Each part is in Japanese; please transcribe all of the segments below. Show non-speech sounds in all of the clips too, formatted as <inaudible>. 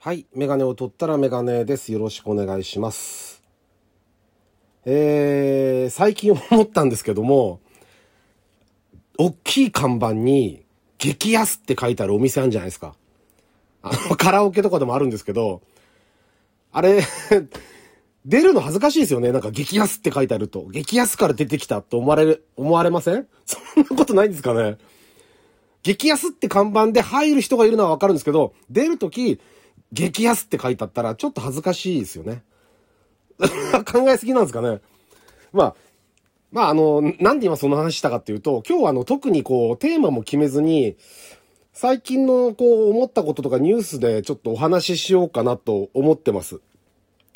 はい。メガネを取ったらメガネです。よろしくお願いします。えー、最近思ったんですけども、大きい看板に、激安って書いてあるお店あるんじゃないですか。あの、<laughs> カラオケとかでもあるんですけど、あれ、<laughs> 出るの恥ずかしいですよね。なんか激安って書いてあると。激安から出てきたと思われる、思われません？<laughs> そんなことないんですかね。激安って看板で入る人がいるのはわかるんですけど、出るとき、激安って書いてあったら、ちょっと恥ずかしいですよね。<laughs> 考えすぎなんですかね。まあ、まああの、なんで今その話したかっていうと、今日はあの、特にこう、テーマも決めずに、最近のこう、思ったこととかニュースでちょっとお話ししようかなと思ってます。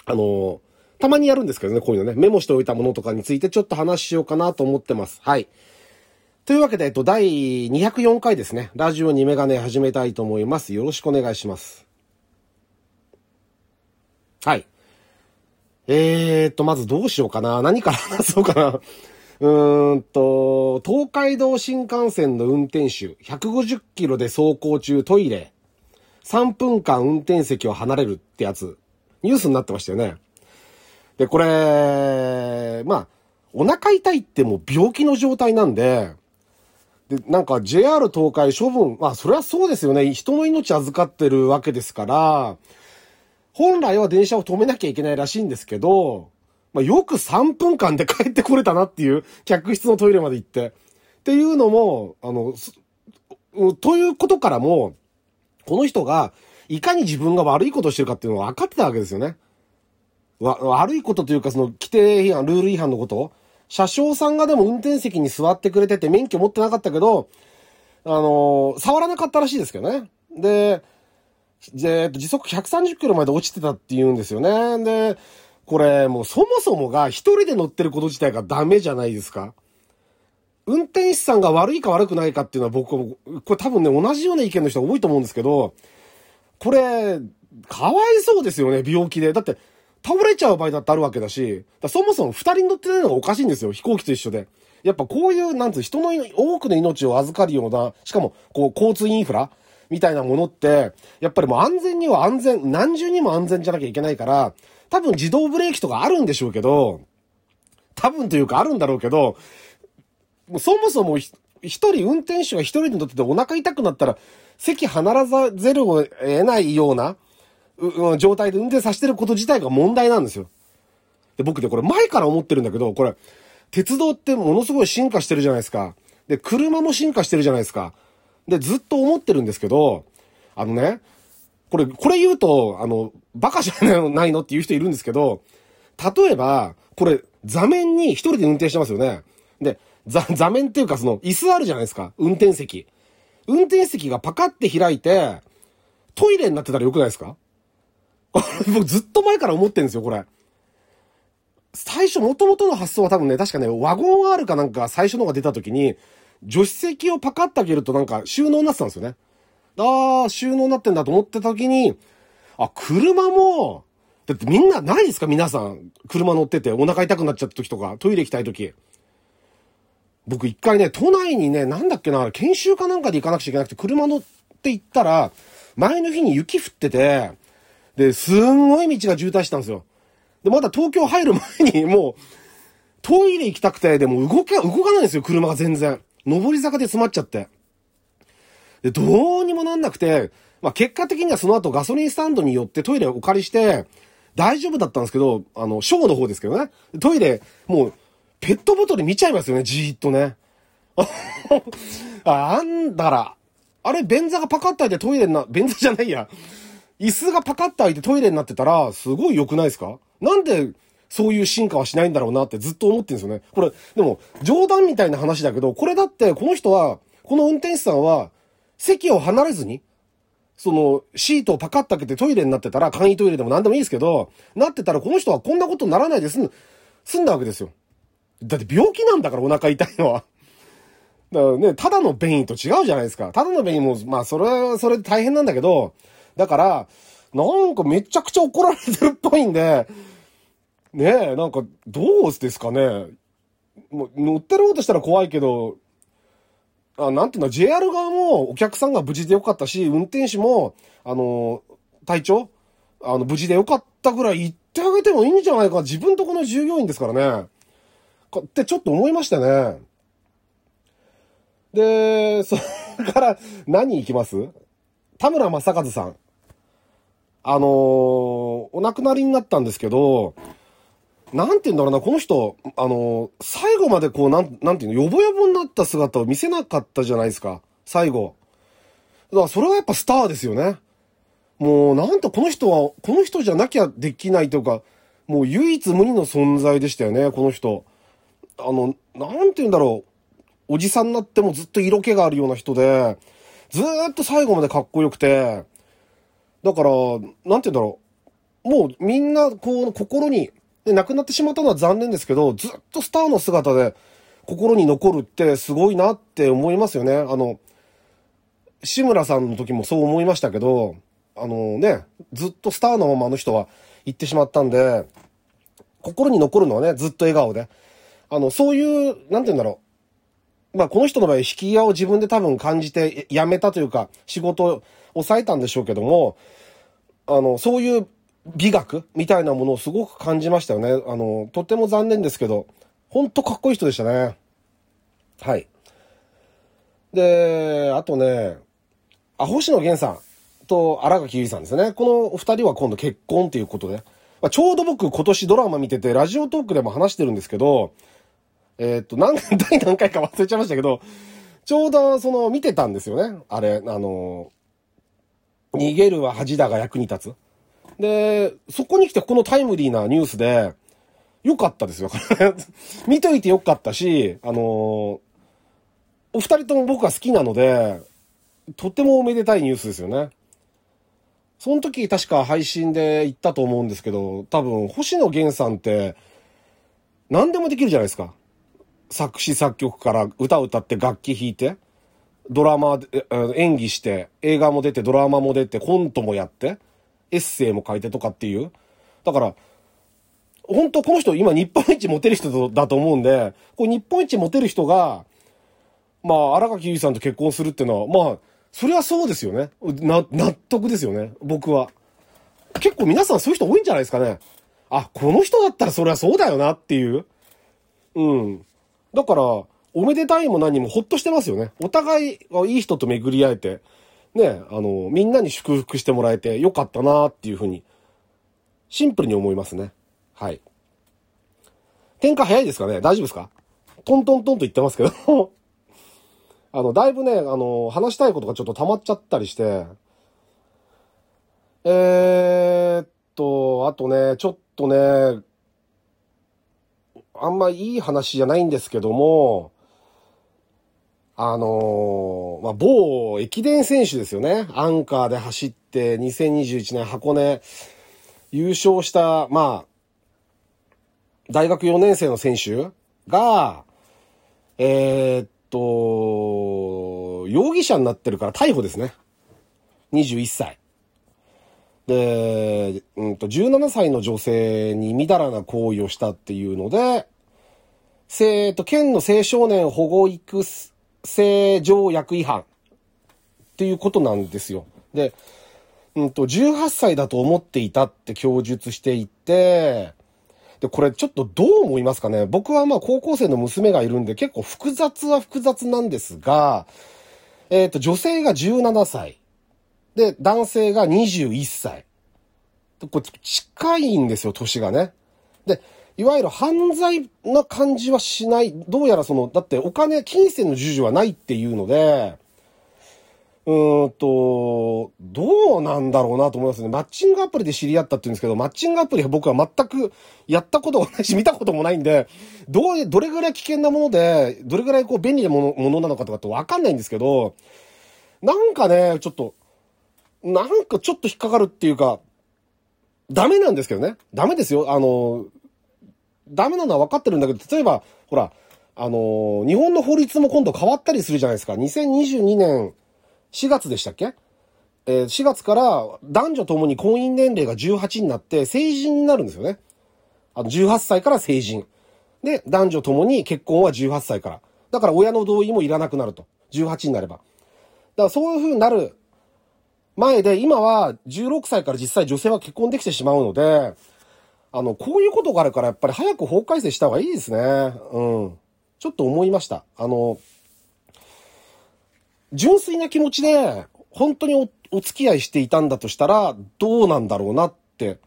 あの、たまにやるんですけどね、こういうのね、メモしておいたものとかについてちょっと話しようかなと思ってます。はい。というわけで、えっと、第204回ですね。ラジオにメガネ始めたいと思います。よろしくお願いします。はい。えーと、まずどうしようかな。何から話そうかな。うーんと、東海道新幹線の運転手、150キロで走行中トイレ、3分間運転席を離れるってやつ、ニュースになってましたよね。で、これ、まあ、お腹痛いってもう病気の状態なんで、で、なんか JR 東海処分、まあそれはそうですよね。人の命預かってるわけですから、本来は電車を止めなきゃいけないらしいんですけど、まあよく3分間で <laughs> 帰ってこれたなっていう、客室のトイレまで行って。っていうのも、あの、ということからも、この人が、いかに自分が悪いことをしてるかっていうのは分かってたわけですよね。わ、悪いことというか、その、規定違反、ルール違反のこと車掌さんがでも運転席に座ってくれてて免許持ってなかったけど、あのー触らなかったらしいですけどね。で、で、時速130キロまで落ちてたって言うんですよね。で、これもうそもそもが一人で乗ってること自体がダメじゃないですか。運転手さんが悪いか悪くないかっていうのは僕も、これ多分ね、同じような意見の人が多いと思うんですけど、これ、かわいそうですよね、病気で。だって、倒れちゃう場合だってあるわけだし、だそもそも二人乗ってないのがおかしいんですよ、飛行機と一緒で。やっぱこういう、なんつう、人の多くの命を預かるような、しかも、こう、交通インフラみたいなものって、やっぱりもう安全には安全、何重にも安全じゃなきゃいけないから、多分自動ブレーキとかあるんでしょうけど、多分というかあるんだろうけど、そもそも一人運転手が一人に乗ってお腹痛くなったら、席離らざるを得ないような、ううん状態で運転させてること自体が問題なんですよ。で、僕でこれ前から思ってるんだけど、これ、鉄道ってものすごい進化してるじゃないですか。で、車も進化してるじゃないですか。で、ずっと思ってるんですけど、あのね、これ、これ言うと、あの、バカじゃないのって言う人いるんですけど、例えば、これ、座面に一人で運転してますよね。で、座、座面っていうかその、椅子あるじゃないですか。運転席。運転席がパカって開いて、トイレになってたらよくないですか？<laughs> 僕ずっと前から思ってるんですよ、これ。最初、元々の発想は多分ね、確かね、ワゴン R かなんか最初の方が出た時に、助手席をパカッと開けるとなんか収納になってたんですよね。あー、収納になってんだと思ってた時に、あ、車も、だってみんなないですか？皆さん。車乗っててお腹痛くなっちゃった時とか、トイレ行きたい時。僕一回ね、都内にね、なんだっけな、研修かなんかで行かなくちゃいけなくて、車乗って行ったら、前の日に雪降ってて、で、すんごい道が渋滞したんですよ。で、まだ東京入る前に、もう、トイレ行きたくて、でも動け、動かないんですよ、車が全然。上り坂で詰まっちゃって。で、どうにもなんなくて、まあ、結果的にはその後ガソリンスタンドによってトイレをお借りして、大丈夫だったんですけど、あの、ショーの方ですけどね。トイレ、もう、ペットボトル見ちゃいますよね、じーっとね。<laughs> あ、あんだら、あれ、便座がパカッと開いてトイレにな、便座じゃないや。椅子がパカッと開いてトイレになってたら、すごい良くないですか？なんで、そういう進化はしないんだろうなってずっと思ってるんですよね。これ、でも、冗談みたいな話だけど、これだって、この人は、この運転手さんは、席を離れずに、その、シートをパカッと開けてトイレになってたら、簡易トイレでも何でもいいですけど、なってたらこの人はこんなことにならないで済ん、済んだわけですよ。だって病気なんだからお腹痛いのは。だからね、ただの便意と違うじゃないですか。ただの便意も、まあ、それは、それで大変なんだけど、だから、なんかめちゃくちゃ怒られてるっぽいんで、ねえ、なんか、どうですかね。もう、乗ってる方としたら怖いけど、あ、なんていうの、JR 側もお客さんが無事でよかったし、運転手も、あの、体調あの、無事でよかったぐらい言ってあげてもいいんじゃないか。自分とこの従業員ですからね。かってちょっと思いましたね。で、<laughs> それから何行きます？田村正和さん。あのー、お亡くなりになったんですけど、なんて言うんだろうな、この人、あの、最後までこう、なん、なんていうの、よぼよぼになった姿を見せなかったじゃないですか。最後。だからそれはやっぱスターですよね。もう、なんとこの人は、この人じゃなきゃできないというか、もう唯一無二の存在でしたよね、この人。あの、なんて言うんだろう。おじさんになってもずっと色気があるような人で、ずっと最後までかっこよくて、だから、なんて言うんだろう。もうみんな、こう、心に、で、亡くなってしまったのは残念ですけど、ずっとスターの姿で心に残るってすごいなって思いますよね。あの、志村さんの時もそう思いましたけど、あのね、ずっとスターのままあの人は行ってしまったんで、心に残るのはね、ずっと笑顔で。あの、そういう、なんて言うんだろう。まあ、この人の場合、引き際を自分で多分感じて辞めたというか、仕事を抑えたんでしょうけども、あの、そういう美学みたいなものをすごく感じましたよね。あの、とっても残念ですけど、ほんとかっこいい人でしたね。はい。で、あとね、あ、星野源さんと荒垣結衣さんですね。このお二人は今度結婚ということで。まあ、ちょうど僕今年ドラマ見てて、ラジオトークでも話してるんですけど、えー、っと、何、<laughs> 第何回か忘れちゃいましたけど、ちょうどその見てたんですよね。あれ、あの、逃げるは恥だが役に立つ。で、そこに来てこのタイムリーなニュースで、よかったですよ。<laughs> 見といてよかったし、あのお二人とも僕は好きなので、とてもおめでたいニュースですよね。その時確か配信で言ったと思うんですけど、多分星野源さんって何でもできるじゃないですか。作詞作曲から歌歌って楽器弾いて、ドラマ、演技して、映画も出て、ドラマも出て、コントもやって、エッセイも書いてとかっていう。だから、本当この人今日本一モテる人だと思うんで、こう日本一モテる人が、まあ荒垣結衣さんと結婚するっていうのは、まあ、それはそうですよね。な、納得ですよね。僕は。結構皆さんそういう人多いんじゃないですかね。あ、この人だったらそれはそうだよなっていう。うん。だから、おめでたいも何もほっとしてますよね。お互いいい人と巡り合えて、ね、あの、みんなに祝福してもらえてよかったなっていうふうに、シンプルに思いますね。はい。展開早いですかね？大丈夫ですか？トントントンと言ってますけど <laughs> あの、だいぶね、あの、話したいことがちょっと溜まっちゃったりして、えー、っと、あとね、ちょっとね、あんまいい話じゃないんですけども、あのー、まあ、某駅伝選手ですよね。アンカーで走って2021年箱根優勝した、まあ、大学4年生の選手が、えー、っと、容疑者になってるから逮捕ですね。21歳。で、うんと、17歳の女性にみだらな行為をしたっていうので、生と、県の青少年保護育成条約違反っていうことなんですよ。で、うんと、18歳だと思っていたって供述していて、で、これちょっとどう思いますかね？僕はまあ高校生の娘がいるんで結構複雑は複雑なんですが、えっ、ー、と、女性が17歳。で、男性が21歳。これ近いんですよ、年がね。で、いわゆる犯罪な感じはしない。どうやらその、だってお金、金銭の授受はないっていうので、うーんと、どうなんだろうなと思いますね。マッチングアプリで知り合ったって言うんですけど、マッチングアプリは僕は全くやったことがないし、見たこともないんで、どう、どれぐらい危険なもので、どれぐらいこう便利なものものなのかとかってわかんないんですけど、なんかね、ちょっと、なんかちょっと引っかかるっていうか、ダメなんですけどね。ダメですよ。あの、ダメなのは分かってるんだけど、例えば、ほら、あの、日本の法律も今度変わったりするじゃないですか。2022年4月でしたっけ？えー、4月から男女ともに婚姻年齢が18になって成人になるんですよね。あの、18歳から成人。で、男女ともに結婚は18歳から。だから親の同意もいらなくなると。18になれば。だからそういう風になる前で、今は16歳から実際女性は結婚できてしまうので、あの、こういうことがあるからやっぱり早く法改正した方がいいですね。うん。ちょっと思いました。あの、純粋な気持ちで、本当におお付き合いしていたんだとしたら、どうなんだろうなって。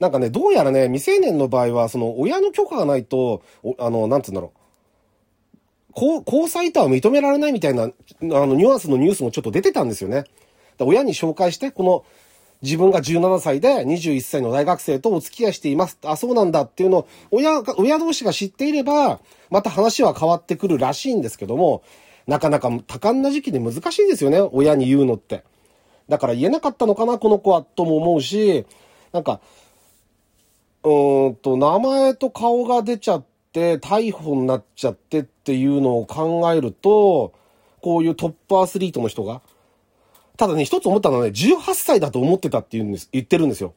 なんかね、どうやらね、未成年の場合は、その、親の許可がないと、あの、なんつうんだろう。交際とは認められないみたいな、あの、ニュアンスのニュースもちょっと出てたんですよね。親に紹介して、この、自分が17歳で21歳の大学生とお付き合いしています。あ、そうなんだっていうのを、親が、親同士が知っていれば、また話は変わってくるらしいんですけども、なかなか多感な時期で難しいんですよね、親に言うのって。だから言えなかったのかな、この子は、とも思うし、なんか、うーんと、名前と顔が出ちゃって、逮捕になっちゃってっていうのを考えると、こういうトップアスリートの人が、ただね、一つ思ったのはね、18歳だと思ってたって言うんです、言ってるんですよ。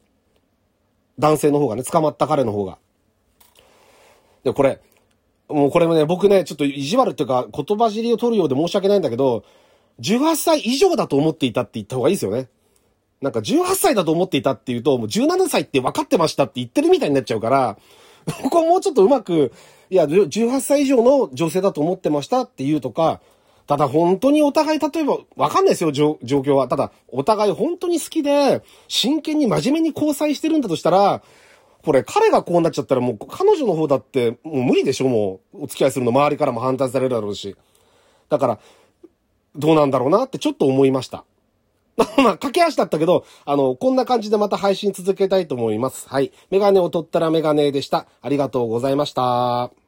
男性の方がね、捕まった彼の方が。で、これ、もうこれもね、僕ね、ちょっと意地悪っていうか、言葉尻を取るようで申し訳ないんだけど、18歳以上だと思っていたって言った方がいいですよね。なんか18歳だと思っていたっていうと、もう17歳って分かってましたって言ってるみたいになっちゃうから、<laughs> ここもうちょっとうまく、いや、18歳以上の女性だと思ってましたっていうとか、ただ本当にお互い、例えば、わかんないですよ、状況は。ただ、お互い本当に好きで、真剣に真面目に交際してるんだとしたら、これ彼がこうなっちゃったらもう彼女の方だってもう無理でしょもうお付き合いするの周りからも反対されるだろうし。だから、どうなんだろうなってちょっと思いました。<laughs> まあ、駆け足だったけど、あの、こんな感じでまた配信続けたいと思います。はい。メガネを取ったらメガネでした。ありがとうございました。